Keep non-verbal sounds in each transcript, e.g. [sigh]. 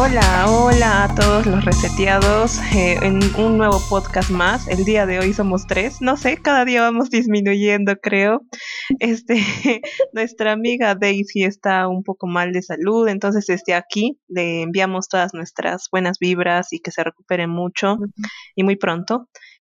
Hola, hola a todos los reseteados eh, en un nuevo podcast más. El día de hoy somos tres. No sé, cada día vamos disminuyendo, creo. Este, [laughs] nuestra amiga Daisy está un poco mal de salud, entonces desde aquí le enviamos todas nuestras buenas vibras y que se recupere mucho y muy pronto.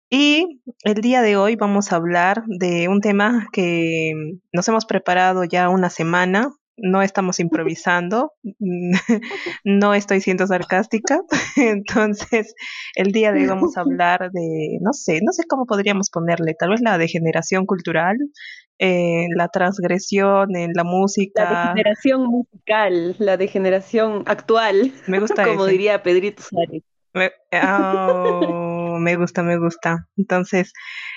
Y el día de hoy vamos a hablar de un tema que nos hemos preparado ya una semana, no estamos improvisando, [laughs] no estoy siendo sarcástica, [laughs] entonces el día de hoy vamos a [laughs] hablar de, no sé, no sé cómo podríamos ponerle, tal vez la degeneración cultural, eh, la transgresión en la música. La degeneración musical, la degeneración actual. Me gusta Como diría Pedrito Suárez. Me, oh, me gusta, me gusta. Entonces,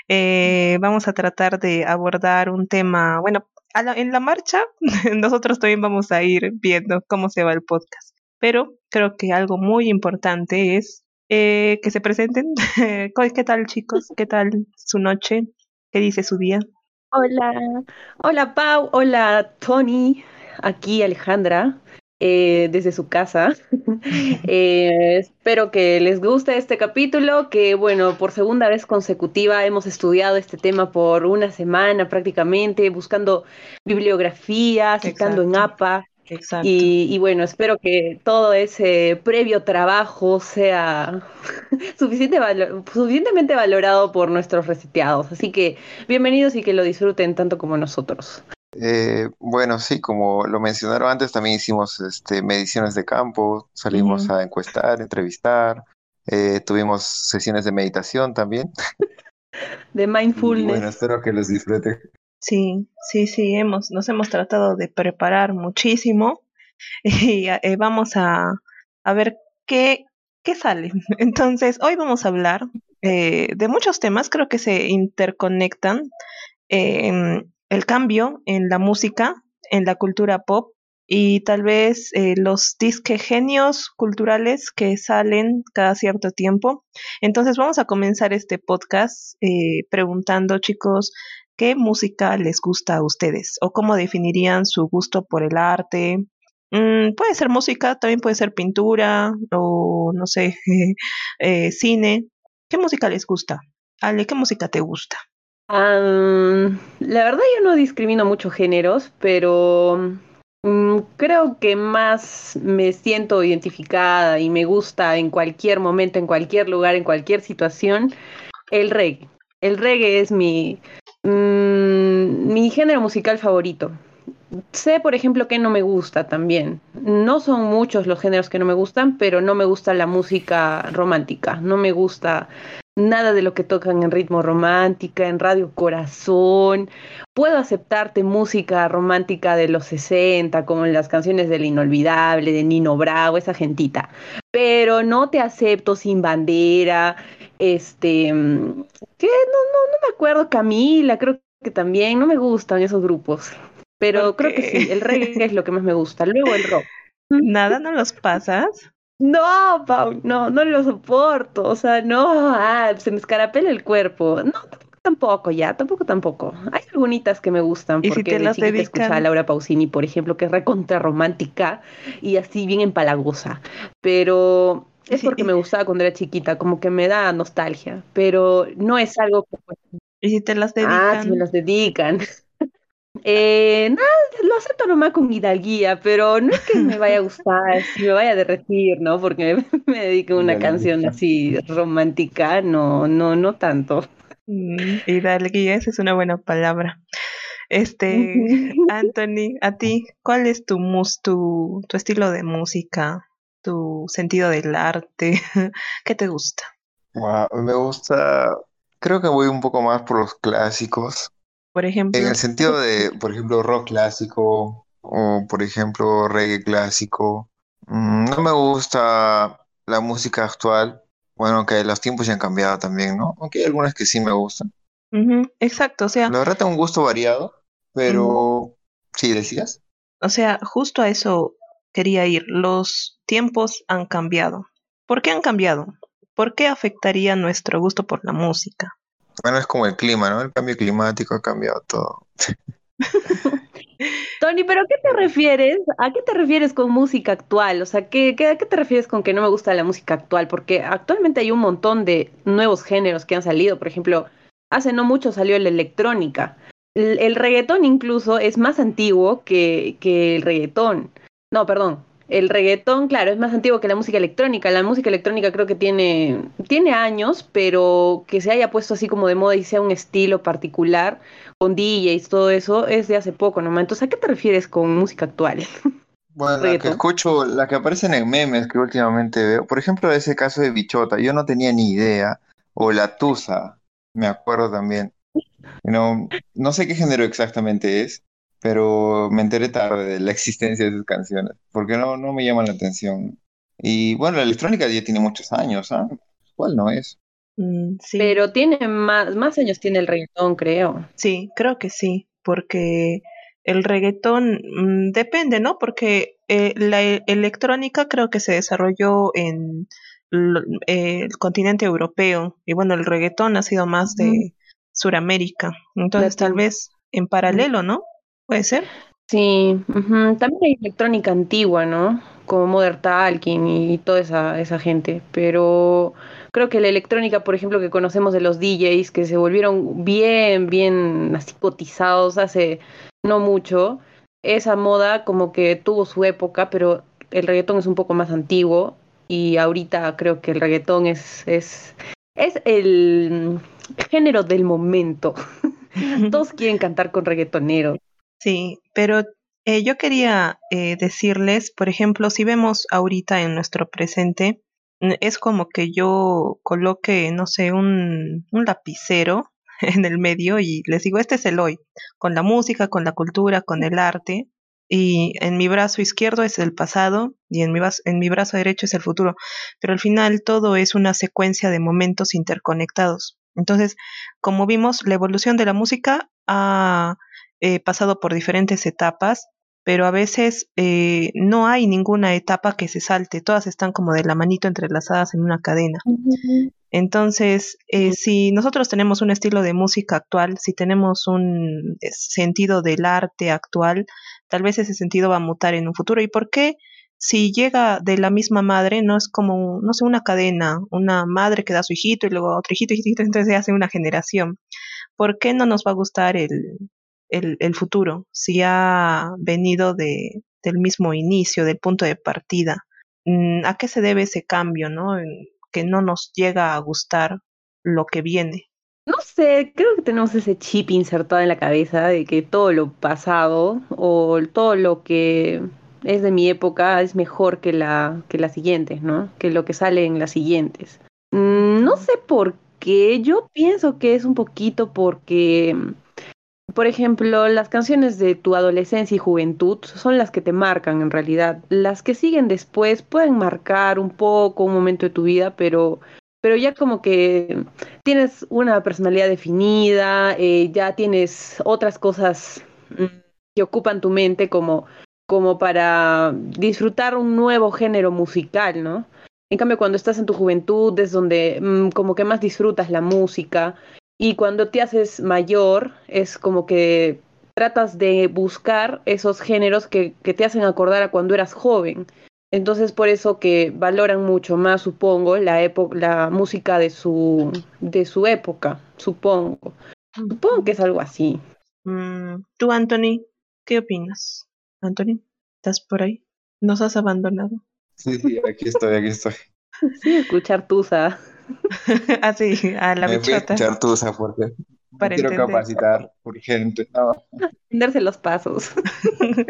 eh, vamos a tratar de abordar un tema, bueno, en la marcha [laughs] nosotros también vamos a ir viendo cómo se va el podcast. Pero creo que algo muy importante es eh, que se presenten. [laughs] ¿Qué tal chicos? ¿Qué tal su noche? ¿Qué dice su día? Hola, hola Pau, hola Tony, aquí Alejandra. Eh, desde su casa. [laughs] Eh, espero que les guste este capítulo, que bueno, por segunda vez consecutiva hemos estudiado este tema por una semana prácticamente, buscando bibliografía, citando en APA. Y, y, bueno, espero que todo ese previo trabajo sea [laughs] suficiente suficientemente valorado por nuestros reseteados. Así que bienvenidos y que lo disfruten tanto como nosotros. Eh, bueno, sí, como lo mencionaron antes, también hicimos este, mediciones de campo, salimos a encuestar, entrevistar, eh, tuvimos sesiones de meditación también. [laughs] De mindfulness. bueno, espero que los disfruten. Sí, sí, sí, hemos, nos hemos tratado de preparar muchísimo [laughs] y eh, vamos a, a ver qué, qué sale. [laughs] Entonces, hoy vamos a hablar de muchos temas, creo que se interconectan el cambio en la música, en la cultura pop y tal vez eh, los disque genios culturales que salen cada cierto tiempo. Entonces vamos a comenzar este podcast eh, preguntando, chicos, ¿qué música les gusta a ustedes? ¿O cómo definirían su gusto por el arte? Mm, puede ser música, también puede ser pintura o no sé, [laughs] eh, cine. ¿Qué música les gusta? Ale, ¿qué música te gusta? La verdad yo no discrimino muchos géneros, pero mm, creo que más me siento identificada y me gusta en cualquier momento, en cualquier lugar, en cualquier situación, el reggae. El reggae es mi, mm, mi género musical favorito. Sé, por ejemplo, que no me gusta también. No son muchos los géneros que no me gustan, pero no me gusta la música romántica. No me gusta nada de lo que tocan en ritmo romántica, en Radio Corazón. Puedo aceptarte música romántica de los 60, como en las canciones del Inolvidable, de Nino Bravo, esa gentita. Pero no te acepto sin bandera. Este, que no, no, no me acuerdo, Camila, creo que también, no me gustan esos grupos. Pero creo que sí, el reggae es lo que más me gusta. Luego el rock. ¿Nada no los pasas? No, Pau, no, no lo soporto. O sea, no, ah, se me escarapela el cuerpo. No, tampoco, ya, tampoco, tampoco. Hay algunas que me gustan porque si te las de escuchaba a Laura Pausini, por ejemplo, que es recontra romántica y así bien empalagosa. Pero es porque me gustaba cuando era chiquita, como que me da nostalgia, pero no es algo que... ¿Y si te las dedican? Ah, si me las dedican. Eh, nada, lo acepto nomás con hidalguía, pero no es que me vaya a gustar, si me vaya a derretir, ¿no? Porque [laughs] me dedico a una canción así romántica, no, no, no tanto. Mm, hidalguía, esa es una buena palabra. Este, [laughs] Anthony, a ti, ¿cuál es tu, mus, tu, tu estilo de música, tu sentido del arte? [laughs] ¿Qué te gusta? me gusta, creo que voy un poco más por los clásicos por ejemplo. En el sentido de, por ejemplo, rock clásico o, por ejemplo, reggae clásico. Mm, no me gusta la música actual. Bueno, que los tiempos ya han cambiado también, ¿no? Aunque hay algunas que sí me gustan. exacto, o sea. La verdad tengo un gusto variado, pero sí decías. O sea, justo a eso quería ir. Los tiempos han cambiado. ¿Por qué han cambiado? ¿Por qué afectaría nuestro gusto por la música? Bueno, es como el clima, ¿no? El cambio climático ha cambiado todo. [laughs] Tony, pero ¿qué te refieres? ¿A qué te refieres con música actual? O sea, ¿qué, qué, ¿a qué te refieres con que no me gusta la música actual? Porque actualmente hay un montón de nuevos géneros que han salido. Por ejemplo, hace no mucho salió la electrónica. El, reggaetón incluso es más antiguo que, que el reggaetón. No, perdón, el reggaetón, claro, es más antiguo que la música electrónica. La música electrónica creo que tiene, tiene años, pero que se haya puesto así como de moda y sea un estilo particular, con DJs, todo eso, es de hace poco nomás. Entonces, ¿a qué te refieres con música actual? [laughs] Bueno, la que escucho, la que aparece en memes que últimamente veo, por ejemplo, ese caso de Bichota, yo no tenía ni idea, o La Tusa, me acuerdo también. No, no sé qué género exactamente es, pero me enteré tarde de la existencia de sus canciones, porque no, no me llaman la atención. Y bueno, la electrónica ya tiene muchos años, ¿ah? ¿Cuál no es? Mm, sí. Pero tiene más, más años tiene el reggaetón, creo. Sí, creo que sí, porque el reggaetón mm, depende, ¿no? Porque eh, la e, electrónica creo que se desarrolló en eh, el continente europeo y bueno, el reggaetón ha sido más de Suramérica. Entonces, tal vez en paralelo, ¿no? ¿Puede ser? Sí, también hay electrónica antigua, ¿no? Como Modern Talking y toda esa, esa gente, pero creo que la electrónica, por ejemplo, que conocemos de los DJs, que se volvieron bien, bien así cotizados hace no mucho, esa moda como que tuvo su época, pero el reggaetón es un poco más antiguo y ahorita creo que el reggaetón es, es, es el género del momento. [laughs] [laughs] Todos quieren cantar con reggaetoneros. Sí, pero eh, yo quería eh, decirles, por ejemplo, si vemos ahorita en nuestro presente, es como que yo coloque, no sé, un, lapicero [laughs] en el medio y les digo, este es el hoy, con la música, con la cultura, con el arte, y en mi brazo izquierdo es el pasado y en mi, en mi brazo derecho es el futuro, pero al final todo es una secuencia de momentos interconectados. Entonces, como vimos, la evolución de la música ha He pasado por diferentes etapas, pero a veces eh, no hay ninguna etapa que se salte, todas están como de la manito entrelazadas en una cadena. Entonces, eh, si nosotros tenemos un estilo de música actual, si tenemos un eh, sentido del arte actual, tal vez ese sentido va a mutar en un futuro. ¿Y por qué? Si llega de la misma madre, no es como, no sé, una cadena, una madre que da a su hijito y luego otro hijito, [laughs] hijito, entonces se hace una generación. ¿Por qué no nos va a gustar el, el, el futuro, si ha venido de, del mismo inicio, del punto de partida. Mm, ¿A qué se debe ese cambio, no? Que no nos llega a gustar lo que viene. No sé, creo que tenemos ese chip insertado en la cabeza de que todo lo pasado o todo lo que es de mi época es mejor que la que las siguientes, ¿no? Que lo que sale en las siguientes. Mm, no sé por qué, yo pienso que es un poquito porque por ejemplo, las canciones de tu adolescencia y juventud son las que te marcan en realidad. Las que siguen después pueden marcar un poco un momento de tu vida, pero, pero ya como que tienes una personalidad definida, eh, ya tienes otras cosas mm, que ocupan tu mente como, como para disfrutar un nuevo género musical, ¿no? En cambio, cuando estás en tu juventud es donde mm, como que más disfrutas la música y cuando te haces mayor, es como que tratas de buscar esos géneros que, que te hacen acordar a cuando eras joven. Entonces por eso que valoran mucho más, supongo, la, la música de su, de su época, supongo. Supongo que es algo así. Mm, tú, Anthony, ¿qué opinas? Anthony, ¿estás por ahí? ¿Nos has abandonado? Sí, sí, aquí estoy, aquí estoy. [laughs] Sí, escuchar Tusa. [laughs] Así, a la Me bichota. Voy a Tusa porque Para quiero capacitar urgente. No. los pasos. [laughs]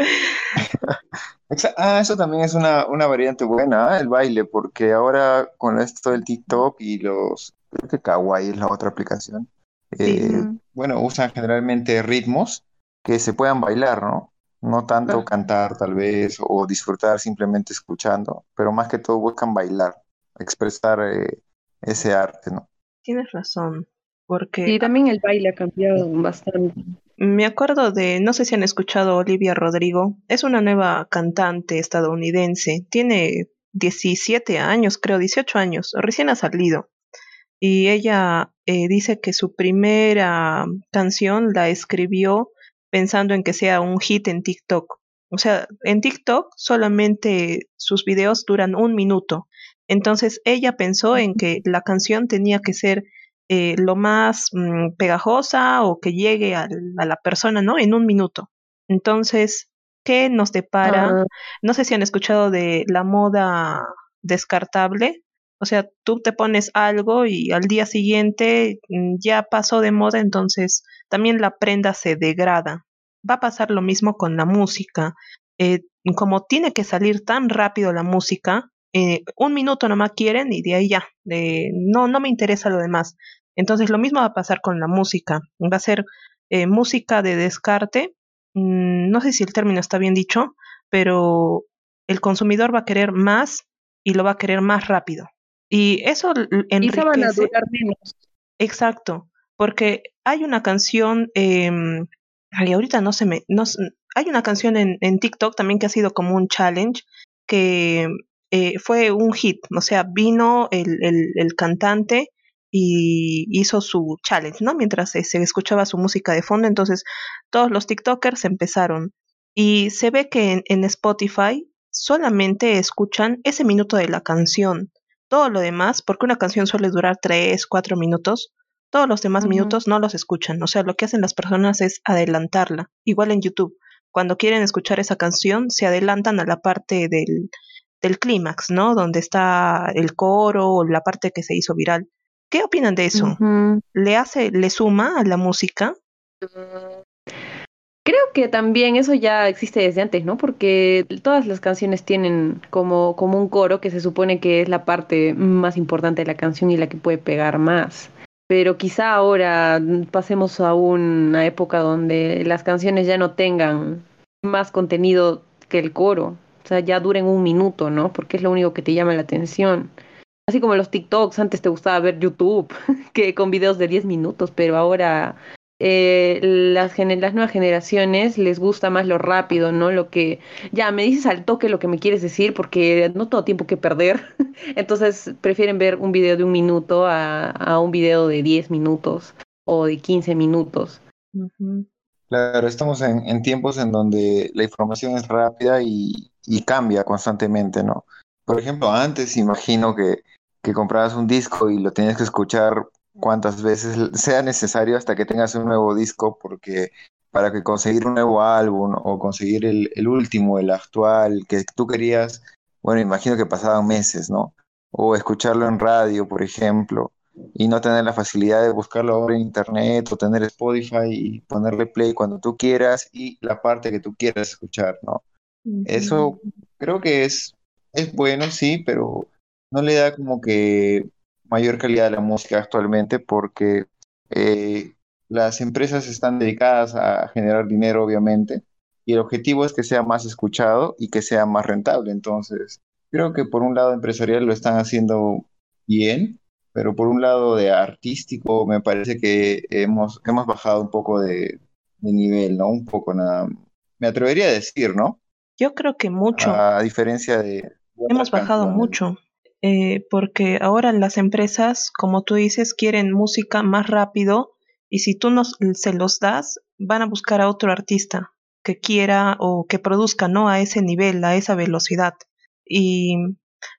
ah, eso también es una, una variante buena, ¿eh? el baile, porque ahora con esto del TikTok y los, creo que Kawaii es la otra aplicación, eh, bueno, usan generalmente ritmos que se puedan bailar, ¿no? No tanto cantar tal vez o disfrutar simplemente escuchando, pero más que todo buscan bailar, expresar eh, ese arte, ¿no? Tienes razón. Porque y también el baile ha cambiado bastante. Me acuerdo de, no sé si han escuchado Olivia Rodrigo, es una nueva cantante estadounidense, tiene 17 años, creo, 18 años, recién ha salido. Y ella eh, dice que su primera canción la escribió pensando en que sea un hit en TikTok. O sea, en TikTok solamente sus videos duran un minuto. Entonces ella pensó en que la canción tenía que ser eh, lo más mm, pegajosa o que llegue a la persona, ¿no? En un minuto. Entonces, ¿qué nos depara? Ah. No sé si han escuchado de la moda descartable. O sea, tú te pones algo y al día siguiente mm, ya pasó de moda, entonces también la prenda se degrada. Va a pasar lo mismo con la música. Eh, como tiene que salir tan rápido la música, eh, un minuto nomás quieren y de ahí ya, no, no me interesa lo demás. Entonces lo mismo va a pasar con la música, va a ser eh, música de descarte, mm, no sé si el término está bien dicho, pero el consumidor va a querer más y lo va a querer más rápido. Y eso enriquece. Y van a durar menos. Exacto, porque hay una canción, eh, ahorita no se me, no, hay una canción en, en TikTok también que ha sido como un challenge que eh, fue un hit, o sea, vino el, el, cantante y hizo su challenge, ¿no? Mientras se, escuchaba su música de fondo, entonces todos los TikTokers empezaron y se ve que en, Spotify solamente escuchan ese minuto de la canción. Todo lo demás, porque una canción suele durar 3, 4 minutos, todos los demás minutos no los escuchan. O sea, lo que hacen las personas es adelantarla. Igual en YouTube. Cuando quieren escuchar esa canción, se adelantan a la parte del, del clímax, ¿no? Donde está el coro o la parte que se hizo viral. ¿Qué opinan de eso? ¿Le hace, le suma a la música? Creo que también eso ya existe desde antes, ¿no? Porque todas las canciones tienen como, como un coro que se supone que es la parte más importante de la canción y la que puede pegar más. Pero quizá ahora pasemos a una época donde las canciones ya no tengan más contenido que el coro. Sea, ya duren un minuto, ¿no? Porque es lo único que te llama la atención. Así como los TikToks, antes te gustaba ver YouTube, [laughs] que con videos de 10 minutos, pero ahora eh, las, nuevas generaciones les gusta más lo rápido, ¿no? Lo que, ya, me dices al toque lo que me quieres decir porque no tengo tiempo que perder. [laughs] Entonces prefieren ver un video de un minuto a, a un video de 10 minutos o de 15 minutos. Claro, estamos en, en, tiempos en donde la información es rápida y, cambia constantemente, ¿no? Por ejemplo, antes imagino que, que comprabas un disco y lo tenías que escuchar cuantas veces sea necesario hasta que tengas un nuevo disco, porque para que conseguir un nuevo álbum o conseguir el, el último, el actual que tú querías, bueno, imagino que pasaban meses, ¿no? O escucharlo en radio, por ejemplo, y no tener la facilidad de buscarlo ahora en internet o tener Spotify y ponerle play cuando tú quieras y la parte que tú quieras escuchar, ¿no? Eso creo que es, es bueno, sí, pero no le da como que mayor calidad a la música actualmente porque eh, las empresas están dedicadas a generar dinero, obviamente, y el objetivo es que sea más escuchado y que sea más rentable. Entonces, creo que por un lado empresarial lo están haciendo bien, pero por un lado de artístico me parece que hemos, hemos bajado un poco de, de nivel, ¿no? Un poco nada. Me atrevería a decir, ¿no? Yo creo que mucho. A diferencia de... Hemos bajado mucho, eh, porque ahora las empresas, como tú dices, quieren música más rápido y si tú no se los das, van a buscar a otro artista que quiera o que produzca, ¿no? A ese nivel, a esa velocidad. Y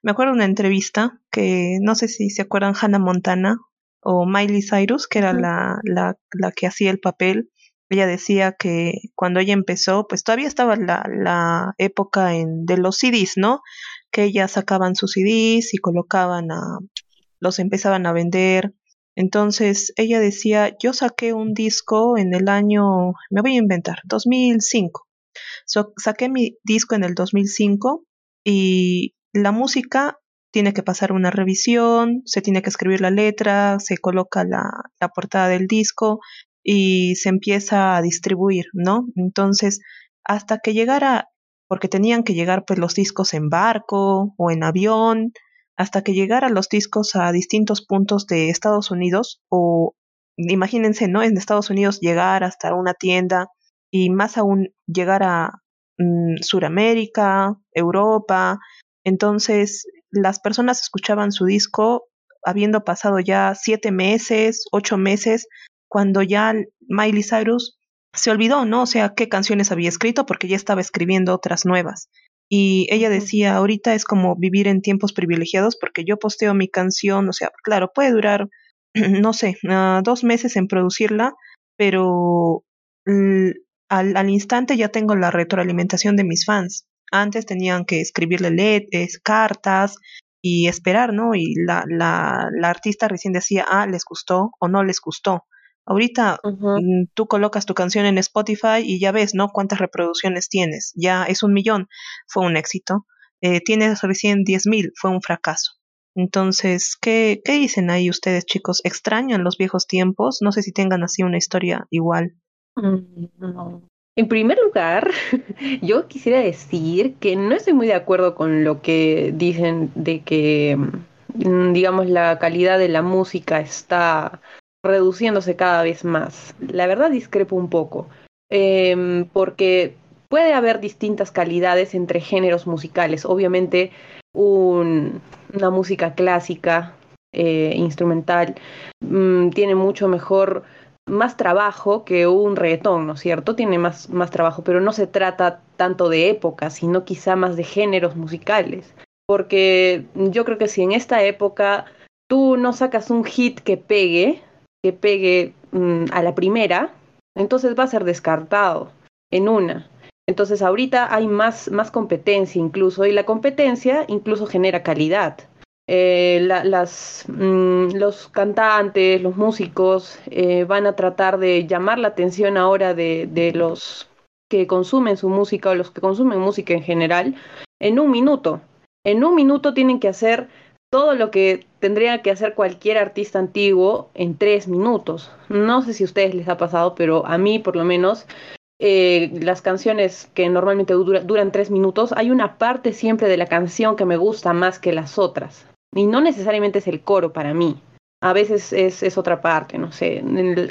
me acuerdo de una entrevista que no sé si se acuerdan Hannah Montana o Miley Cyrus, que era la, la, la que hacía el papel ella decía que cuando ella empezó, pues todavía estaba la, la época en, de los CDs, ¿no? Que ellas sacaban sus CDs y colocaban a, los empezaban a vender. Entonces ella decía, yo saqué un disco en el año, me voy a inventar, 2005. saqué mi disco en el 2005 y la música tiene que pasar una revisión, se tiene que escribir la letra, se coloca la, la portada del disco y se empieza a distribuir, ¿no? Entonces, hasta que llegara, porque tenían que llegar pues los discos en barco o en avión, hasta que llegara los discos a distintos puntos de Estados Unidos o imagínense, ¿no? En Estados Unidos llegar hasta una tienda y más aún llegar a mm, Suramérica, Europa. Entonces, las personas escuchaban su disco habiendo pasado ya siete meses, ocho meses, cuando ya Miley Cyrus se olvidó, ¿no? O sea, qué canciones había escrito porque ya estaba escribiendo otras nuevas. Y ella decía, ahorita es como vivir en tiempos privilegiados porque yo posteo mi canción, o sea, claro, puede durar, [clears throat] no sé, uh, dos meses en producirla, pero al, al, instante ya tengo la retroalimentación de mis fans. Antes tenían que escribirle letras, cartas y esperar, ¿no? Y la, la, la artista recién decía, ah, les gustó o no les gustó. Ahorita mm, tú colocas tu canción en Spotify y ya ves, ¿no? Cuántas reproducciones tienes. Ya es un millón, fue un éxito. Eh, tienes recién diez mil, fue un fracaso. Entonces, ¿qué, ¿qué dicen ahí ustedes, chicos? ¿Extrañan los viejos tiempos? No sé si tengan así una historia igual. Mm, en primer lugar, [laughs] yo quisiera decir que no estoy muy de acuerdo con lo que dicen de que, mm, digamos, la calidad de la música está reduciéndose cada vez más. La verdad discrepo un poco, em, porque puede haber distintas calidades entre géneros musicales. Obviamente una música clásica, eh, instrumental, mm, tiene mucho mejor, más trabajo que un reggaetón, ¿no es cierto? Tiene más, más trabajo, pero no se trata tanto de época, sino quizá más de géneros musicales. Porque yo creo que si en esta época tú no sacas un hit que pegue, que pegue mm, a la primera, entonces va a ser descartado en una. Entonces ahorita hay más, más competencia incluso y la competencia incluso genera calidad. Eh, las, mm, los cantantes, los músicos eh, van a tratar de llamar la atención ahora de, de los que consumen su música o los que consumen música en general en un minuto. En un minuto tienen que hacer todo lo que tendría que hacer cualquier artista antiguo en tres minutos. No sé si a ustedes les ha pasado, pero a mí por lo menos eh, las canciones que normalmente duran tres minutos, hay una parte siempre de la canción que me gusta más que las otras. Y no necesariamente es el coro para mí. A veces es, es otra parte, no sé,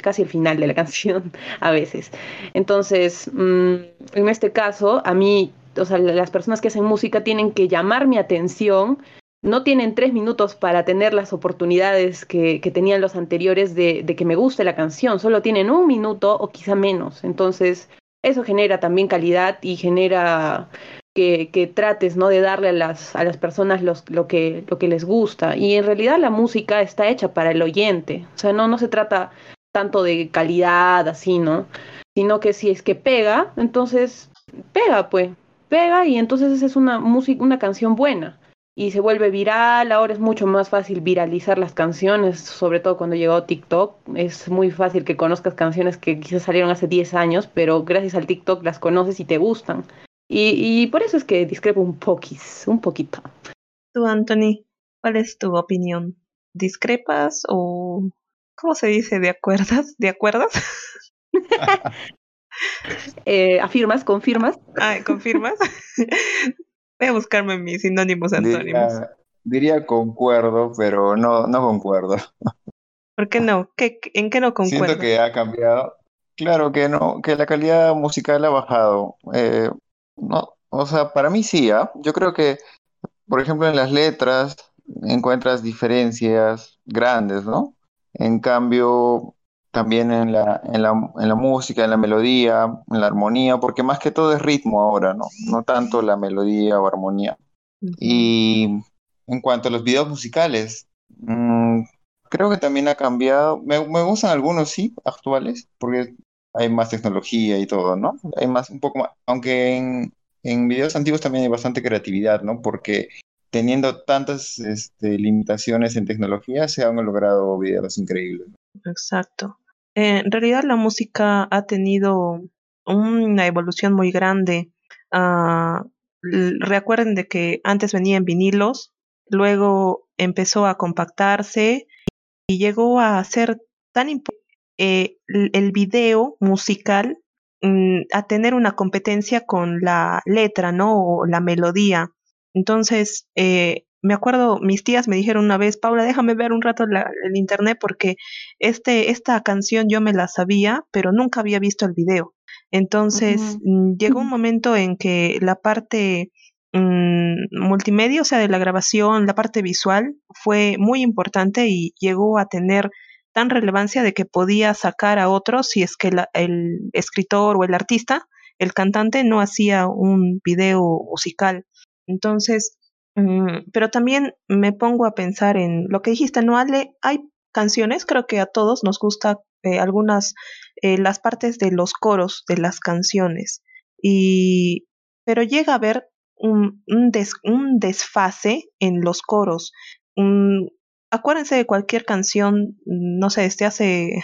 casi el final de la [laughs] canción, a veces. Entonces, mm, en este caso, a mí, o sea, las personas que hacen música tienen que llamar mi atención no tienen tres minutos para tener las oportunidades que, que tenían los anteriores de, de, que me guste la canción, solo tienen un minuto o quizá menos. Entonces, eso genera también calidad y genera que, trates ¿no? de darle a las, a las personas los, lo, que, lo que les gusta. Y en realidad la música está hecha para el oyente. O sea, no, no se trata tanto de calidad así, ¿no? Sino que si es que pega, entonces pega, pues, pega y entonces es una música, una canción buena y se vuelve viral. Ahora es mucho más fácil viralizar las canciones, sobre todo cuando llegó TikTok. Es muy fácil que conozcas canciones que quizás salieron hace 10 años, pero gracias al TikTok las conoces y te gustan. Y, por eso es que discrepo un poquis, un poquito. Tú, Anthony, ¿cuál es tu opinión? ¿Discrepas o cómo se dice? ¿De acuerdas? ¿De acuerdas? [laughs] eh, ¿Afirmas? ¿Confirmas? Ah, ¿confirmas? [laughs] Voy a buscarme mis sinónimos antónimos. Diría, concuerdo, pero no, no concuerdo. ¿Por qué no? ¿Qué, ¿En qué no concuerdo? Siento que ha cambiado. Claro que no, que la calidad musical ha bajado. Eh, no, o sea, para mí sí, ¿ah? Yo creo que, por ejemplo, en las letras encuentras diferencias grandes, ¿no? En cambio, también en la, en la, en la música, en la melodía, en la armonía, porque más que todo es ritmo ahora, ¿no? No tanto la melodía o armonía. Y en cuanto a los videos musicales, mm, creo que también ha cambiado. Me, me, gustan algunos, sí, actuales, porque hay más tecnología y todo, ¿no? Hay más, un poco más, aunque en, en videos antiguos también hay bastante creatividad, ¿no? Porque teniendo tantas este, limitaciones en tecnología, se han logrado videos increíbles. Exacto. Eh, en realidad la música ha tenido una evolución muy grande. Uh, recuerden de que antes venía en vinilos, luego empezó a compactarse y llegó a ser tan importante eh, el video musical mm, a tener una competencia con la letra, ¿no? O la melodía. Entonces, eh, me acuerdo, mis tías me dijeron una vez, Paula, déjame ver un rato el internet porque este, esta canción yo me la sabía, pero nunca había visto el video. Entonces mm, llegó un [laughs] momento en que la parte mm, multimedia, o sea, de la grabación, la parte visual, fue muy importante y llegó a tener tan relevancia de que podía sacar a otros si es que el escritor o el artista, el cantante, no hacía un video musical. Entonces, mm, pero también me pongo a pensar en lo que dijiste, ¿no, Ale? Hay canciones, creo que a todos nos gusta eh, algunas, eh, las partes de los coros de las canciones, y, pero llega a haber un, un, un desfase en los coros. Acuérdense de cualquier canción, no sé, desde hace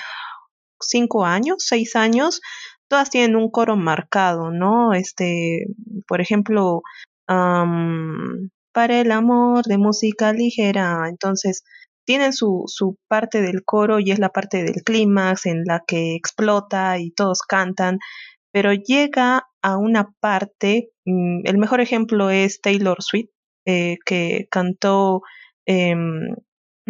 cinco años, seis años, todas tienen un coro marcado, ¿no? Este, por ejemplo, para el amor de música ligera. Entonces, tienen su, su parte del coro y es la parte del clímax en la que explota y todos cantan, pero llega a una parte, mm, el mejor ejemplo es Taylor Swift, eh, que cantó, em,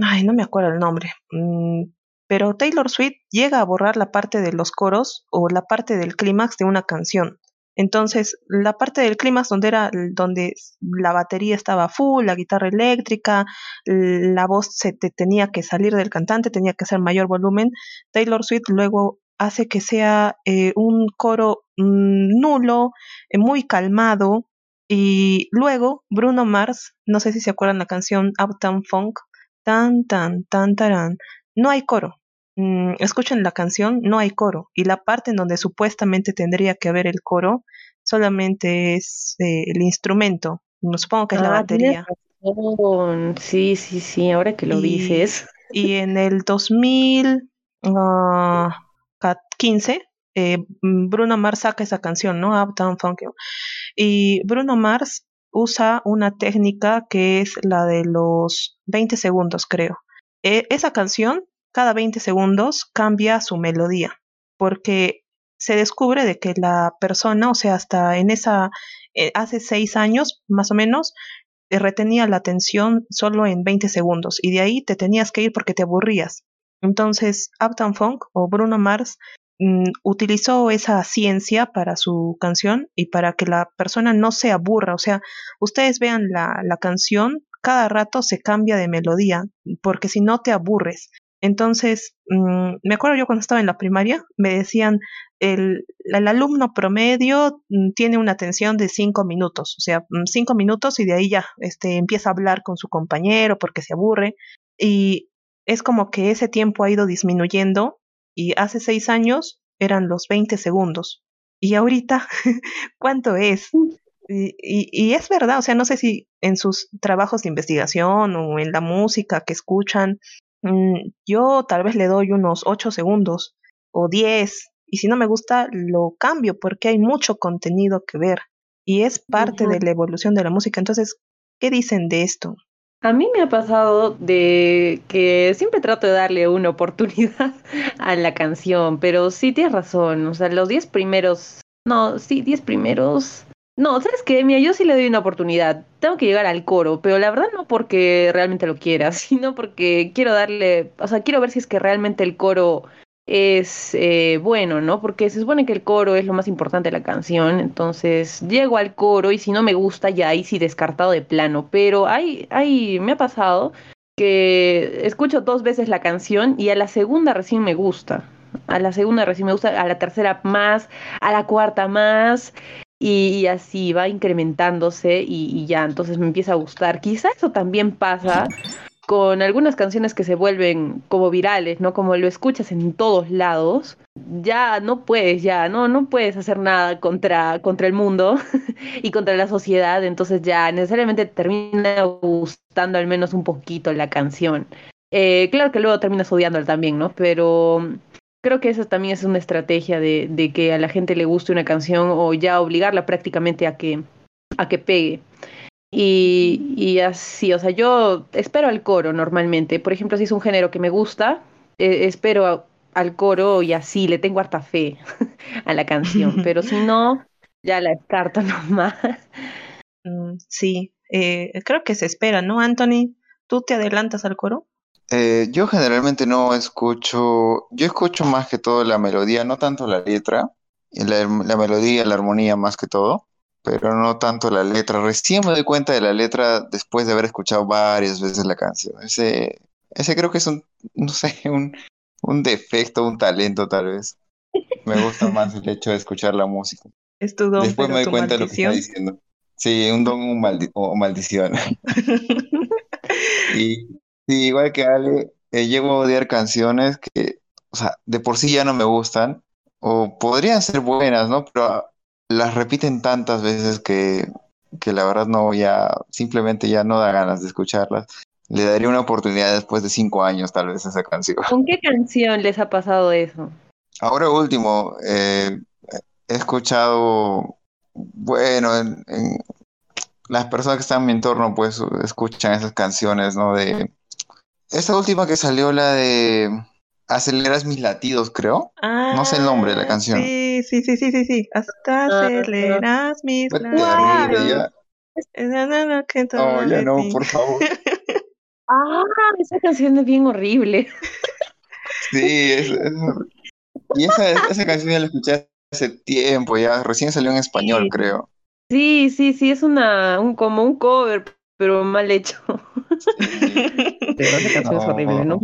ay, no me acuerdo el nombre, mm, pero Taylor Swift llega a borrar la parte de los coros o la parte del clímax de una canción. Entonces, la parte del clímax donde era donde la batería estaba full, la guitarra eléctrica, la voz se te tenía que salir del cantante, tenía que ser mayor volumen, Taylor Swift luego hace que sea eh, un coro mm, nulo, eh, muy calmado, y luego Bruno Mars, no sé si se acuerdan la canción Uptown Funk, tan tan tan taran, no hay coro, Mm, escuchen la canción, no hay coro. Y la parte en donde supuestamente tendría que haber el coro, solamente es eh, el instrumento. No supongo que es la ah, batería. Sí, sí, sí, ahora que lo dices. Y en el 2015, ah, eh, Bruno Mars saca esa canción, ¿no? Uptown Funk. Y Bruno Mars usa una técnica que es la de los 20 segundos, creo. E, esa canción cada 20 segundos cambia su melodía, porque se descubre de que la persona, o sea, hasta en esa, eh, hace seis años más o menos, eh, retenía la atención solo en 20 segundos y de ahí te tenías que ir porque te aburrías. Entonces, Uptown Funk o Bruno Mars mm, utilizó esa ciencia para su canción y para que la persona no se aburra. O sea, ustedes vean la, la canción, cada rato se cambia de melodía, porque si no te aburres. Entonces, mm, me acuerdo yo cuando estaba en la primaria, me decían, el, el alumno promedio mm, tiene una atención de cinco minutos, o sea, cinco minutos y de ahí ya este, empieza a hablar con su compañero porque se aburre. Y es como que ese tiempo ha ido disminuyendo y hace seis años eran los 20 segundos. Y ahorita, [laughs] ¿cuánto es? Y, y, y, es verdad, o sea, no sé si en sus trabajos de investigación o en la música que escuchan Mm, yo tal vez le doy unos 8 segundos o 10 y si no me gusta lo cambio porque hay mucho contenido que ver y es parte de la evolución de la música. Entonces, ¿qué dicen de esto? A mí me ha pasado de que siempre trato de darle una oportunidad [laughs] a la canción, pero sí tienes razón, o sea, los 10 primeros, no, sí, 10 primeros no, ¿sabes qué? Mira, yo sí le doy una oportunidad. Tengo que llegar al coro, pero la verdad no porque realmente lo quiera, [laughs] sino porque quiero darle, o sea, quiero ver si es que realmente el coro es eh, bueno, ¿no? Porque se supone que el coro es lo más importante de la canción, entonces llego al coro y si no me gusta ya ahí sí descartado de plano, pero hay, hay, me ha pasado que escucho dos veces la canción y a la segunda recién me gusta. A la segunda recién me gusta, a la tercera más, a la cuarta más, y, así va incrementándose y, ya, entonces me empieza a gustar. Quizá eso también pasa con algunas canciones que se vuelven como virales, ¿no? Como lo escuchas en todos lados, ya no puedes, ya, no, no puedes hacer nada contra, contra el mundo [laughs] y contra la sociedad, entonces ya necesariamente termina gustando al menos un poquito la canción. Eh, claro que luego terminas odiándola también, ¿no? Pero creo que esa también es una estrategia de, de, que a la gente le guste una canción o ya obligarla prácticamente a que, a que pegue. Y, y así, o sea, yo espero al coro normalmente. Por ejemplo, si es un género que me gusta, eh, espero al coro y así le tengo harta fe [laughs] a la canción. [laughs] Pero si no, ya la descarto [laughs] nomás. Mm, sí, eh, creo que se espera, ¿no, Anthony? ¿Tú te adelantas al coro? Eh, yo generalmente no escucho, yo escucho más que todo la melodía, no tanto la letra, la, la melodía, la armonía más que todo, pero no tanto la letra. Recién me doy cuenta de la letra después de haber escuchado varias veces la canción. Ese, ese creo que es un, no sé, [laughs] un, un defecto, un talento tal vez. Me gusta más el hecho de escuchar la música. Es tu don, Después me doy cuenta de lo que está diciendo. Sí, un don o maldición. [laughs] y igual que Ale, eh, llego a odiar canciones que, o sea, de por sí ya no me gustan, o podrían ser buenas, ¿no? Pero las repiten tantas veces que, que la verdad no, ya, simplemente ya no da ganas de escucharlas. Le daría una oportunidad después de cinco años, tal vez, a esa canción. ¿Con qué canción les ha pasado eso? Ahora último, eh, he escuchado, bueno, en, las personas que están en mi entorno, pues, escuchan esas canciones, ¿no? De esta última que salió, la de Aceleras mis latidos, creo. no sé el nombre de la ah, canción. Sí, sí, sí, sí, sí, sí. Hasta ah, aceleras mis latidos. No, ya no, por favor. [laughs] Ah, esa canción es bien horrible. Sí, es, y esa, esa canción ya la escuché hace tiempo, ya recién salió en español, creo. Sí, sí, sí, es una, un, como un cover, pero mal hecho. [laughs] Pero esa canción es horrible, ¿no?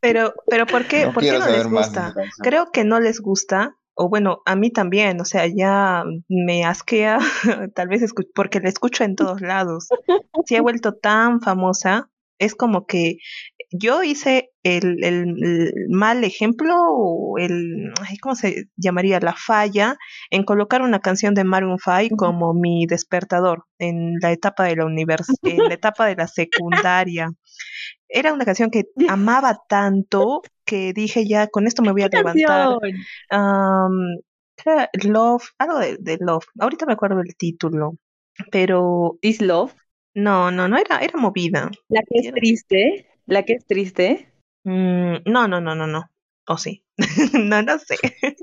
Pero, pero ¿por qué no, ¿por qué no les gusta? Creo que no les gusta, o bueno, a mí también, o sea, ya me asquea, [laughs] tal vez porque la escucho en todos lados. [laughs] Si ha vuelto tan famosa, es como que yo hice el, el, mal ejemplo o el, ¿cómo se llamaría? La falla en colocar una canción de Maroon 5 como mi despertador en la etapa de la universidad, en la etapa de la secundaria. Era una canción que [laughs] amaba tanto que dije ya, con esto me voy a levantar. love, algo de, de, Love. Ahorita me acuerdo del título, pero... ¿Is Love? No, no, no era, era movida. La que es triste, la que es triste. Mm, no, no, no, no, no. ¿O sí? [laughs] no, no sé.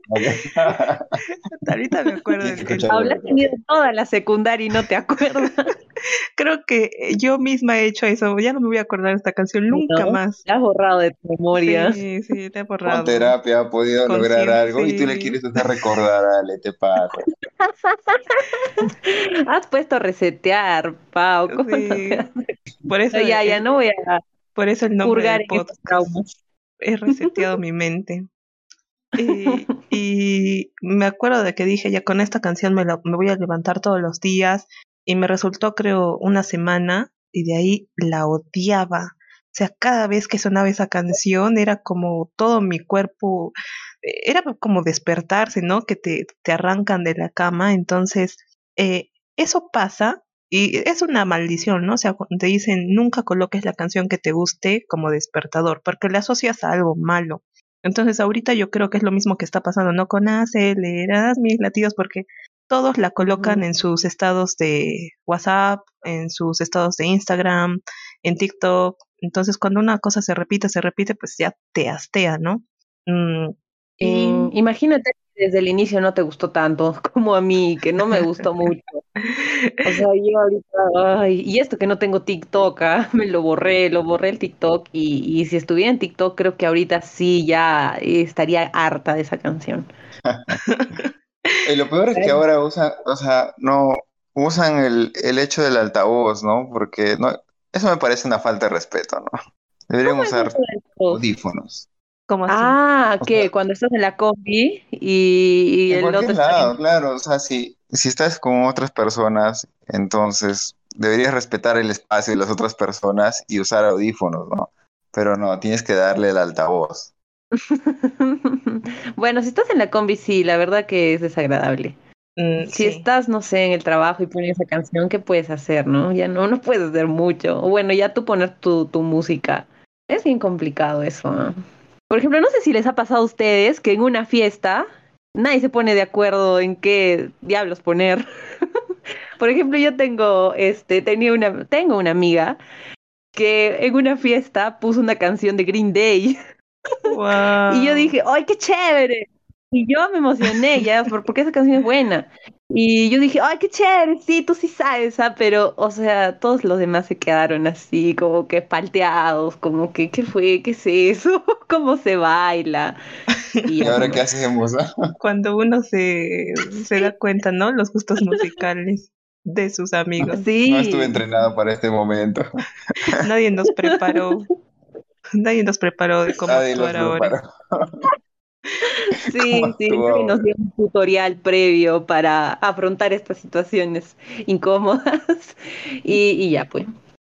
[laughs] Ahorita me acuerdo. Hablas tenido toda la secundaria y no te acuerdas. [laughs] Creo que yo misma he hecho eso. Ya no me voy a acordar de esta canción nunca más. Te has borrado de tu memoria. Sí, sí, te has borrado. Con terapia ha podido lograr algo y tú le quieres hacer recordar, dale, te pasa. has puesto a resetear, Pau. Por eso ya, ya no voy a por eso el nombre del podcast. He reseteado mi mente. [laughs] Y, me acuerdo de que dije, ya con esta canción me, me voy a levantar todos los días y me resultó creo una semana y de ahí la odiaba. O sea, cada vez que sonaba esa canción era como todo mi cuerpo, era como despertarse, ¿no? Que te, te arrancan de la cama. Entonces, eh, eso pasa y es una maldición, ¿no? O sea, te dicen nunca coloques la canción que te guste como despertador, porque le asocias a algo malo. Entonces ahorita yo creo que es lo mismo que está pasando, no con aceleras mis latidos, porque todos la colocan en sus estados de WhatsApp, en sus estados de Instagram, en TikTok. Entonces cuando una cosa se repite, se repite, pues ya te astea, ¿no? Mm, y... Imagínate desde el inicio no te gustó tanto [laughs] como a mí, que no me gustó mucho. O sea, yo ahorita, ay, y esto que no tengo TikTok, ¿ah? [laughs] me lo borré, lo borré el TikTok y, y, si estuviera en TikTok creo que ahorita sí ya estaría harta de esa canción. [laughs] y lo peor es que ahora usan, o sea, no usan el, el hecho del altavoz, ¿no? Porque no, eso me parece una falta de respeto, ¿no? Deberían usar audífonos. Ah, que cuando estás en la combi y, el otro lado, claro, o sea, si, si estás con otras personas, entonces deberías respetar el espacio de las otras personas y usar audífonos, ¿no? Pero no, tienes que darle el altavoz. [laughs] bueno, si estás en la combi, sí, la verdad que es desagradable. Mm, si estás, no sé, en el trabajo y pones esa canción, ¿qué puedes hacer, no? Ya no, no puedes hacer mucho. Bueno, ya tú poner tu, tu música. Es bien complicado eso, ¿no? Por ejemplo, no sé si les ha pasado a ustedes que en una fiesta nadie se pone de acuerdo en qué diablos poner. [laughs] Por ejemplo, yo tengo, este, tenía una, tengo una amiga que en una fiesta puso una canción de Green Day. [laughs] y yo dije, ¡ay, qué chévere! Y yo me emocioné, ya, porque esa canción es buena. Y yo dije, ay, qué chévere, sí, tú sí sabes, ¿ah? pero, o sea, todos los demás se quedaron así, como que palteados, como que, ¿qué fue? ¿Qué es eso? [laughs] ¿Cómo se baila? ¿Y, ahora qué hacemos? Ah? [laughs] Cuando uno se, se da [laughs] cuenta, ¿no? Los gustos musicales de sus amigos. Sí. No estuve entrenado para este momento. Nadie nos preparó. Nadie nos preparó de cómo actuar ahora. [laughs] Sí, sí, nos dio un tutorial previo para afrontar estas situaciones incómodas [laughs] y, ya pues.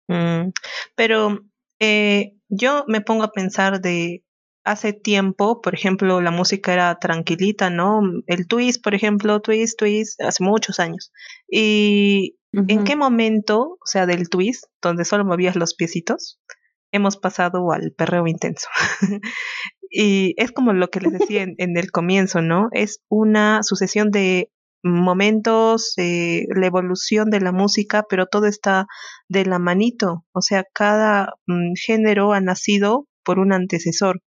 Mm, pero eh, yo me pongo a pensar de hace tiempo, por ejemplo, la música era tranquilita, ¿no? El twist, por ejemplo, twist, twist, hace muchos años. ¿Y en qué momento, o sea, del twist, donde solo movías los piecitos, hemos pasado al perreo intenso? [laughs] Y es como lo que les decía en, el comienzo, ¿no? Es una sucesión de momentos, eh, la evolución de la música, pero todo está de la manito. O sea, cada mm, género ha nacido por un antecesor.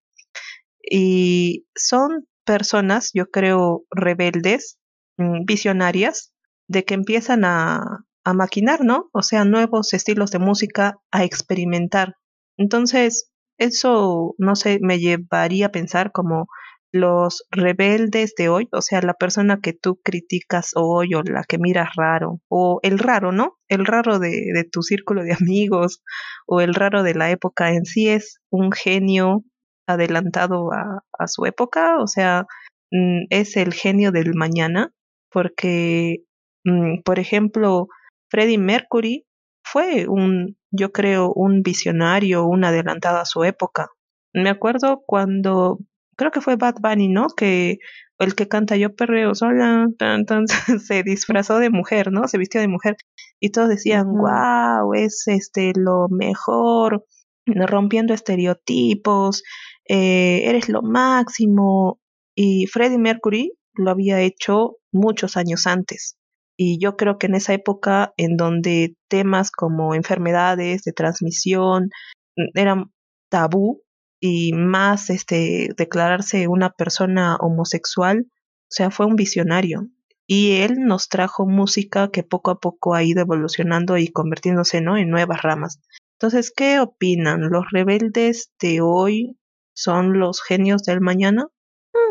Y son personas, yo creo, rebeldes, mm, visionarias, de que empiezan a, a maquinar, ¿no? O sea, nuevos estilos de música, a experimentar. Entonces, eso, no sé, me llevaría a pensar como los rebeldes de hoy, o sea, la persona que tú criticas hoy o la que miras raro, o el raro, ¿no? El raro de, tu círculo de [laughs] amigos o el raro de la época en sí es un genio adelantado a, a su época, o sea, mm, es el genio del mañana, porque, mm, por ejemplo, Freddie Mercury fue un, yo creo, un visionario, un adelantado a su época. Me acuerdo cuando, creo que fue Bad Bunny, ¿no? Que el que canta Yo perreo sola, [laughs] se disfrazó de mujer, ¿no? Se vistió de mujer. Y todos decían, wow, es este lo mejor, rompiendo estereotipos, eh, eres lo máximo. Y Freddie Mercury lo había hecho muchos años antes. Y yo creo que en esa época en donde temas como enfermedades de transmisión mm, eran tabú y más este declararse una persona homosexual, o sea, fue un visionario. Y él nos trajo música que poco a poco ha ido evolucionando y convirtiéndose ¿no? en nuevas ramas. Entonces, ¿qué opinan? ¿Los rebeldes de hoy son los genios del mañana?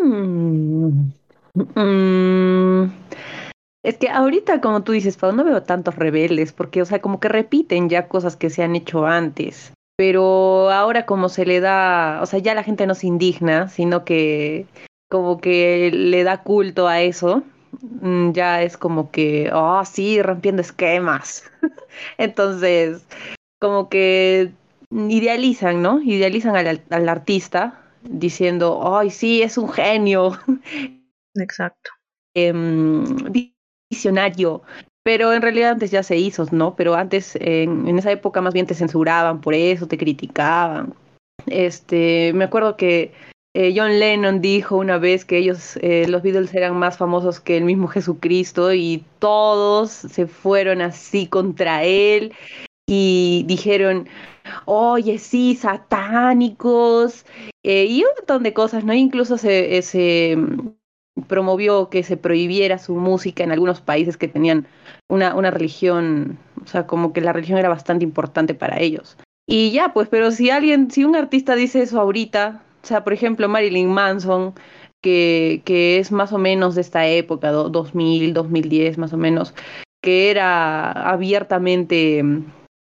Mm. Mm. Es que ahorita, como tú dices, Pau, no veo tantos rebeldes, porque, o sea, como que repiten ya cosas que se han hecho antes. Pero ahora como se le da, o sea, ya la gente no se indigna, sino que como que le da culto a eso, mm, ya es como que, oh, sí, rompiendo esquemas. [laughs] Entonces, como que idealizan, ¿no? Idealizan al, al artista diciendo, ay, sí, es un genio. [laughs] Exacto. Eh, visionario. Pero en realidad antes ya se hizo, ¿no? Pero antes, en, esa época más bien te censuraban por eso, te criticaban. Este, me acuerdo que eh, John Lennon dijo una vez que ellos, eh, los Beatles eran más famosos que el mismo [laughs] Jesucristo y todos se fueron así contra él y dijeron, oye, sí, satánicos eh, y un montón de cosas, ¿no? Incluso se, se promovió que se prohibiera su música en algunos países que tenían una, una religión, o sea, como que la religión era bastante importante para ellos. Y ya, pues, pero si alguien, si un artista dice eso ahorita, o sea, por ejemplo, Marilyn Manson, que, que es más o menos de esta época, 2000, 2010 más o menos, que era abiertamente,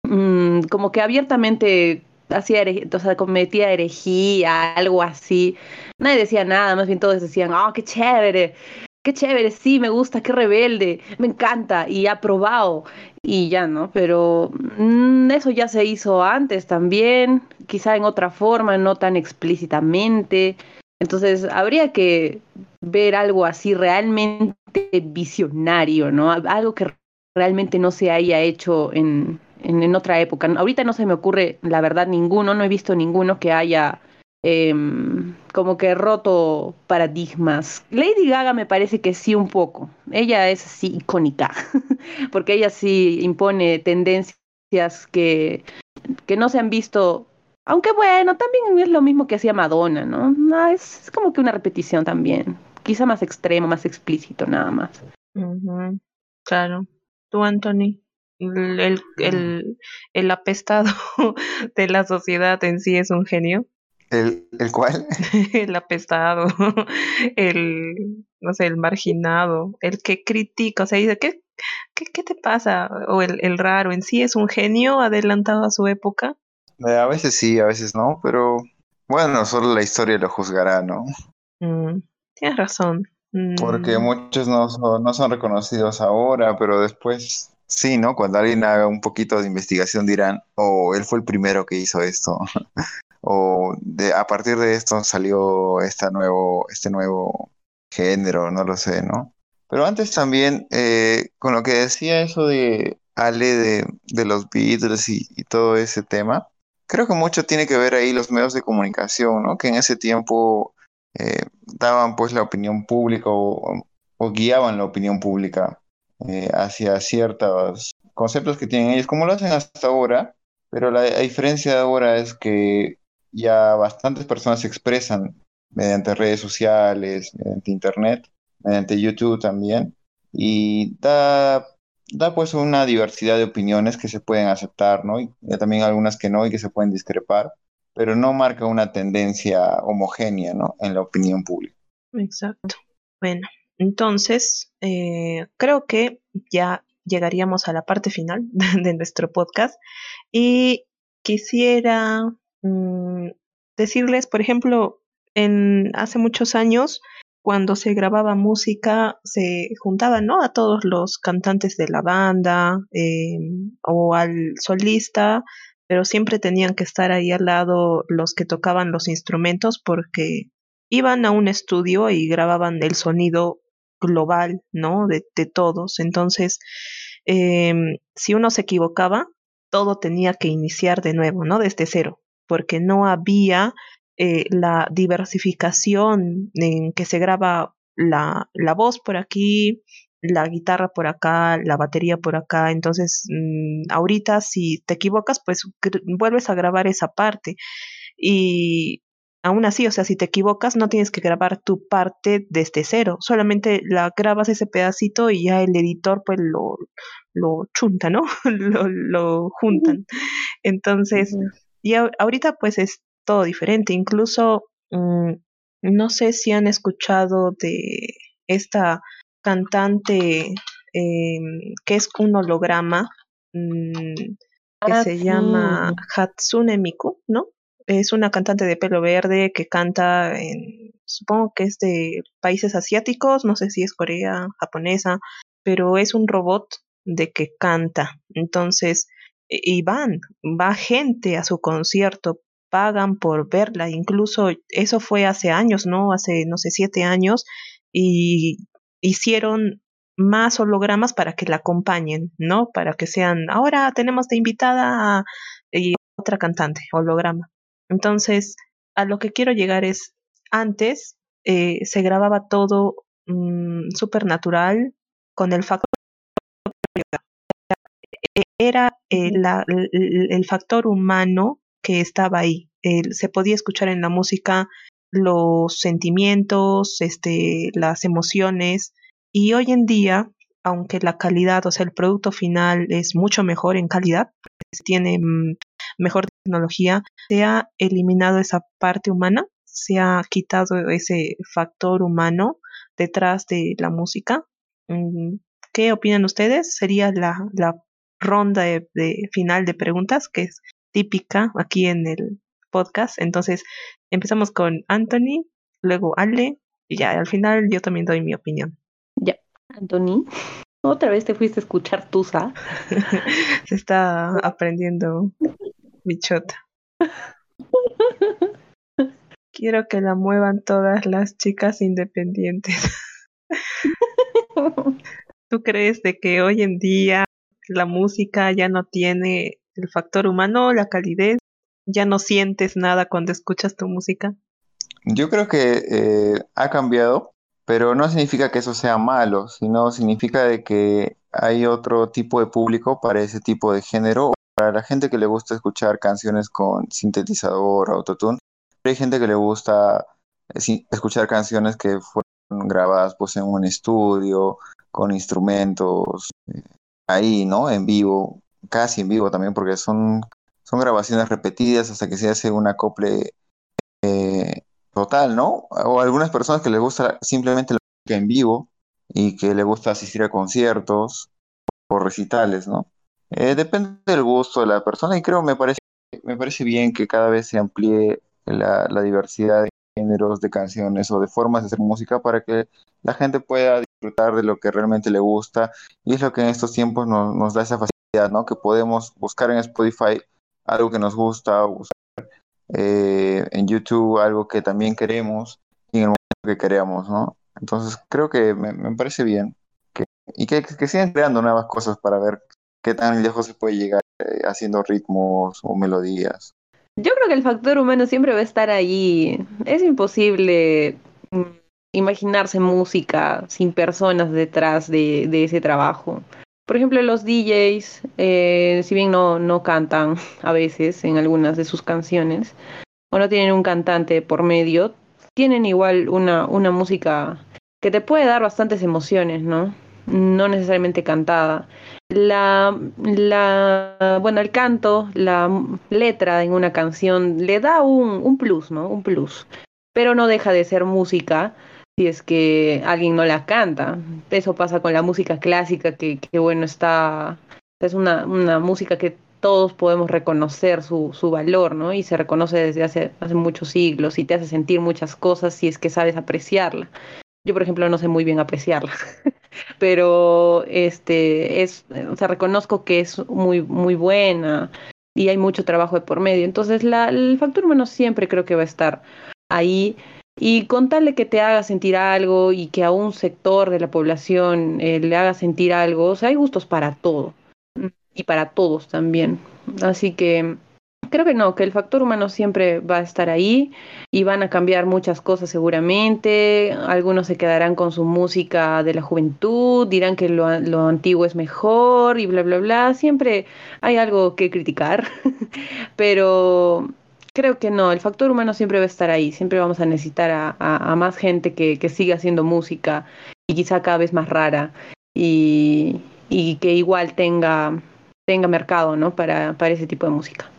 mm, como que abiertamente hacía, o sea, cometía herejía, algo así. Nadie decía nada, más bien todos decían, oh, qué chévere, qué chévere, sí, me gusta, qué rebelde, me encanta y aprobado. Y ya, ¿no? Pero mm, eso ya se hizo antes también, quizá en otra forma, no tan explícitamente. Entonces, habría que ver algo así realmente visionario, ¿no? Algo que realmente no se haya hecho en, en, otra época. Ahorita no se me ocurre, la verdad, ninguno, no he visto ninguno que haya em, como que roto paradigmas. Lady Gaga me parece que sí un poco. Ella es así icónica, [laughs] porque ella sí impone tendencias que, que no se han visto. Aunque bueno, también es lo mismo que hacía Madonna, ¿no? es, es como que una repetición también. Quizá más extremo, más explícito, nada más. Claro. Tú, Anthony, el, el, el apestado [laughs] de la sociedad en sí es un genio. ¿El, el cuál? [laughs] el apestado, [laughs] el, no sé, el marginado, el que critica, o sea, dice, ¿qué, qué, qué te pasa? O el, el raro en sí es un genio adelantado a su época. Eh, a veces sí, a veces no, pero bueno, solo la historia lo juzgará, ¿no? Mm, tienes razón. Porque Mm, muchos no son, no son reconocidos ahora, pero después sí, ¿no? Cuando alguien haga un poquito de investigación dirán, oh, él fue el primero que hizo esto. [laughs] O de, a partir de esto salió esta nuevo, este nuevo género, no lo sé, ¿no? Pero antes también, eh, con lo que decía eso de Ale de, los Beatles y, todo ese tema, creo que mucho tiene que ver ahí los medios de comunicación, ¿no? Que en ese tiempo eh, daban pues la opinión pública o guiaban la opinión pública eh, hacia ciertos conceptos que tienen ellos, como lo hacen hasta ahora, pero la, diferencia ahora es que ya bastantes personas se expresan mediante redes sociales, mediante internet, mediante YouTube también, y da, da pues una diversidad de opiniones que se pueden aceptar, ¿no? Y también algunas que no y que se pueden discrepar, pero no marca una tendencia homogénea, ¿no? En la opinión pública. exacto. Bueno, entonces, eh, creo que ya llegaríamos a la parte final [laughs] de nuestro podcast y quisiera mm, decirles, por ejemplo, en hace muchos años, cuando se grababa música, se juntaban, ¿no? A todos los cantantes de la banda eh, o al solista, pero siempre tenían que estar ahí al lado los que tocaban los instrumentos porque iban a un estudio y grababan el sonido global, ¿no? De, de todos. Entonces, em, si uno se equivocaba, todo tenía que iniciar de nuevo, ¿no? Desde cero, porque no había eh, la diversificación en que se graba la, la voz por aquí, la guitarra por acá, la batería por acá. Entonces, mm, ahorita si te equivocas, pues vuelves a grabar esa parte. Y aún así, o sea, si te equivocas, no tienes que grabar tu parte desde cero, solamente la grabas ese pedacito y ya el editor pues lo, lo chunta, ¿no? [laughs] lo, lo juntan. Entonces, y a- ahorita pues es todo diferente. Incluso, mm, no sé si han escuchado de esta cantante eh, que es un holograma, mm, que Ah, se sí. llama Hatsune Miku, ¿no? Es una cantante de pelo verde que canta en, supongo que es de países asiáticos, no sé si es Corea, japonesa, pero es un robot de que canta. Entonces, y y van, va gente a su concierto, pagan por verla, incluso eso fue hace años, ¿no? Hace, no sé, siete años, y hicieron más hologramas para que la acompañen, ¿no? Para que sean, ahora tenemos de invitada y otra cantante, holograma. Entonces, a lo que quiero llegar es, antes eh, se grababa todo mm, súper natural, con el factor [laughs] era eh, la- el, el factor humano que estaba ahí. Se podía escuchar en la música los sentimientos, este, las emociones. Y hoy en día, aunque la calidad, o sea, el producto final es mucho mejor en calidad, pues tiene mm, mejor tecnología, se ha eliminado esa parte humana, se ha quitado ese factor humano detrás de la música. Mm, ¿Qué opinan ustedes? Sería la, la ronda de, de final de preguntas, que es típica aquí en el podcast. Entonces, empezamos con Anthony, luego Ale, y ya al final yo también doy mi opinión. Ya, Anthony, otra vez te fuiste a escuchar Tusa. [laughs] Se está aprendiendo bichota. Quiero que la muevan todas las chicas independientes. [laughs] ¿Tú crees de que hoy en día la música ya no tiene el factor humano, la calidez? ¿Ya no sientes nada cuando escuchas tu música? Yo creo que eh, ha cambiado, pero no significa que eso sea malo, sino significa de que hay otro tipo de público para ese tipo de género, para la gente que le gusta escuchar canciones con sintetizador, autotune. Hay gente que le gusta eh, escuchar canciones que fueron grabadas pues en un estudio, con instrumentos eh, ahí, ¿no? En vivo, casi en vivo también, porque son, son grabaciones repetidas hasta que se hace un acople eh, total, ¿no? O algunas personas que les gusta simplemente la música en vivo y que les gusta asistir a conciertos o recitales, ¿no? Eh, depende del gusto de la persona y creo me parece me parece bien que cada vez se amplíe la, diversidad de géneros, de canciones o de formas de hacer música para que la gente pueda disfrutar de lo que realmente le gusta y es lo que en estos tiempos nos, nos da esa facilidad, ¿no? Que podemos buscar en Spotify algo que nos gusta o buscar eh, en YouTube algo que también queremos y en el momento que queremos, ¿no? Entonces creo que me, me parece bien que, y que, que sigan creando nuevas cosas para ver qué tan lejos se puede llegar eh, haciendo ritmos o melodías. Yo creo que el factor humano siempre va a estar ahí. Es imposible mm, imaginarse música sin personas detrás de, ese trabajo. Por ejemplo, los DJs, eh, si bien no, no cantan a veces en algunas de sus canciones, o no tienen un cantante por medio, tienen igual una, una música que te puede dar bastantes emociones, ¿no? No necesariamente cantada la, la, bueno, el canto, la letra en una canción le da un, plus, ¿no? Un plus. Pero no deja de ser música si es que alguien no la canta. Eso pasa con la música clásica, que, que bueno, está, es una, una música que todos podemos reconocer su, su valor, ¿no? Y se reconoce desde hace, hace muchos siglos y te hace sentir muchas cosas si es que sabes apreciarla. Yo, por ejemplo, no sé muy bien apreciarla, [laughs] pero este es, o sea, reconozco que es muy, muy buena y hay mucho trabajo de por medio. Entonces, la, el factor humano siempre creo que va a estar ahí y contarle que te haga sentir algo y que a un sector de la población eh, le haga sentir algo, o sea, hay gustos para todo y para todos también. Así que creo que no, que el factor humano siempre va a estar ahí y van a cambiar muchas cosas seguramente. Algunos se quedarán con su música de la juventud, dirán que lo, antiguo es mejor y bla, bla, bla. Siempre hay algo que criticar, [laughs] pero creo que no, el factor humano siempre va a estar ahí, siempre vamos a necesitar a, más gente que, siga haciendo música y quizá cada vez más rara y, que igual tenga, tenga mercado ¿no? para ese tipo de música.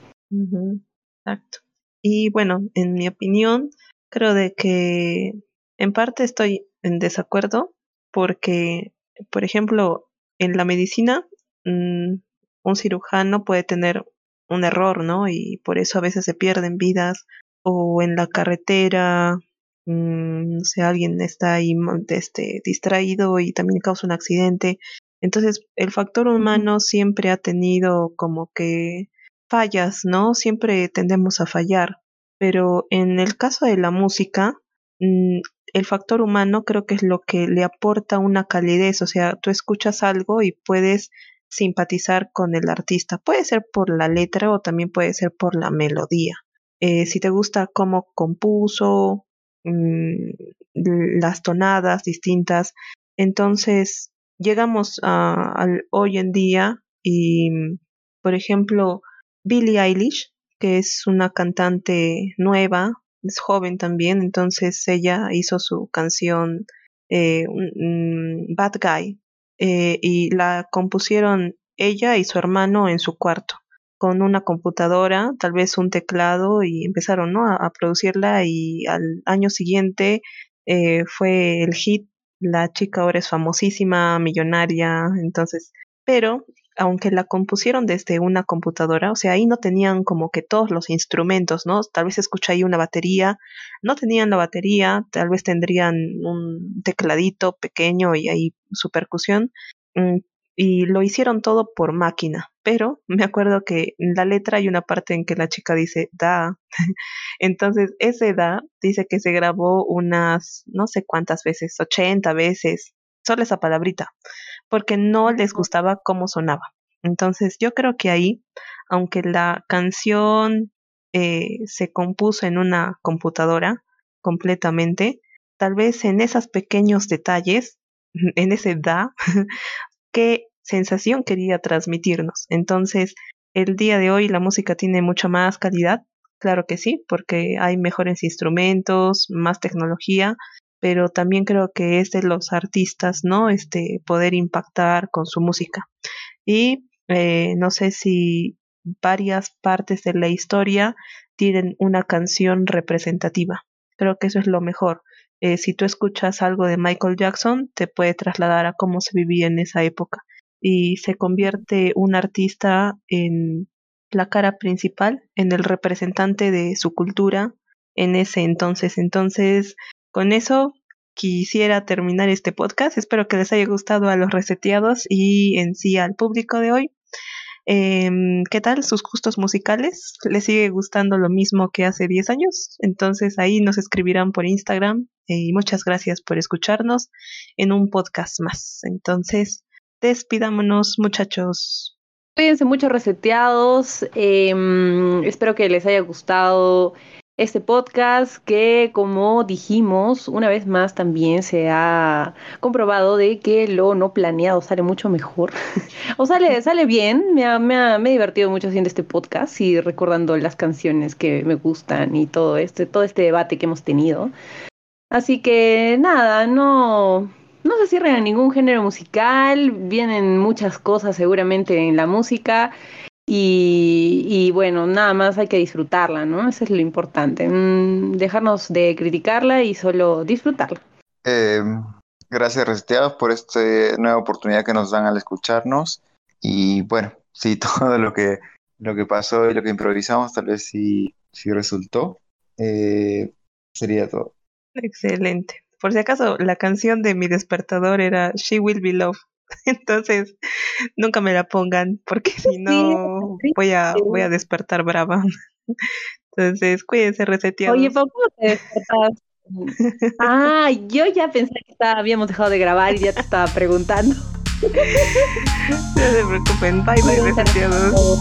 Exacto. Y bueno, en mi opinión, creo de que en parte estoy en desacuerdo porque, por ejemplo, en la medicina, mmm, un cirujano puede tener un error, ¿no? Y por eso a veces se pierden vidas o en la carretera, mmm, no sé, alguien está ahí este, distraído y también causa un accidente. Entonces, el factor humano siempre ha tenido como que fallas, ¿no? Siempre tendemos a fallar, pero en el caso de la música, mm, el factor humano creo que es lo que le aporta una calidez, o sea, tú escuchas algo y puedes simpatizar con el artista. Puede ser por la letra o también puede ser por la melodía. Eh, si te gusta cómo compuso, mmm, las tonadas distintas, entonces llegamos a, al hoy en día y, por ejemplo, Billie Eilish, que es una cantante nueva, es joven también, entonces ella hizo su canción eh, Bad Guy eh, y la compusieron ella y su hermano en su cuarto con una computadora, tal vez un teclado y empezaron ¿no? a, a producirla y al año siguiente eh, fue el hit. La chica ahora es famosísima, millonaria, entonces, pero aunque la compusieron desde una computadora, o sea, ahí no tenían como que todos los instrumentos, ¿no? Tal vez escucha ahí una batería, no tenían la batería, tal vez tendrían un tecladito pequeño y ahí su percusión, mm, y lo hicieron todo por máquina, pero me acuerdo que en la letra hay una parte en que la chica dice da, [laughs] entonces ese da dice que se grabó unas, no sé cuántas veces, 80 veces, solo esa palabrita porque no les gustaba cómo sonaba. Entonces yo creo que ahí, aunque la canción eh, se compuso en una computadora completamente, tal vez en esos pequeños detalles, [laughs] en ese da, [laughs] qué sensación quería transmitirnos. Entonces, el día de hoy la música tiene mucha más calidad, claro que sí, porque hay mejores instrumentos, más tecnología, pero también creo que es de los artistas, ¿no? Este, poder impactar con su música. Y eh, no sé si varias partes de la historia tienen una canción representativa. Creo que eso es lo mejor. Eh, si tú escuchas algo de Michael Jackson, te puede trasladar a cómo se vivía en esa época. Y se convierte un artista en la cara principal, en el representante de su cultura en ese entonces. Entonces, con eso quisiera terminar este podcast. Espero que les haya gustado a los reseteados y en sí al público de hoy. Em, ¿Qué tal sus gustos musicales? ¿Les sigue gustando lo mismo que hace 10 años? Entonces ahí nos escribirán por Instagram y muchas gracias por escucharnos en un podcast más. Entonces, despidámonos muchachos. Cuídense mucho reseteados. Em, espero que les haya gustado este podcast que, como dijimos, una vez más también se ha comprobado de que lo no planeado sale mucho mejor. [laughs] o sale, sale bien. Me, ha, me, ha, me he divertido mucho haciendo este podcast y recordando las canciones que me gustan y todo este, todo este debate que hemos tenido. Así que nada, no, no se cierren a ningún género musical, vienen muchas cosas seguramente en la música y, bueno, nada más hay que disfrutarla, ¿no? Eso es lo importante, mm, dejarnos de criticarla y solo disfrutarla. Eh, gracias, Reseteados, por esta nueva oportunidad que nos dan al escucharnos. Y bueno, [laughs] sí, todo lo que, lo que pasó y lo que improvisamos tal vez sí, sí resultó. Eh, sería todo. Excelente. Por si acaso, la canción de mi despertador era She Will Be Loved. [laughs] Entonces, nunca me la pongan porque si no voy a voy a despertar brava. [laughs] Entonces, cuídense reseteados. Oye, ¿cómo te despertas? ah, yo ya pensé que habíamos dejado de grabar y ya te estaba preguntando. [laughs] no se preocupen, bye bye reseteados.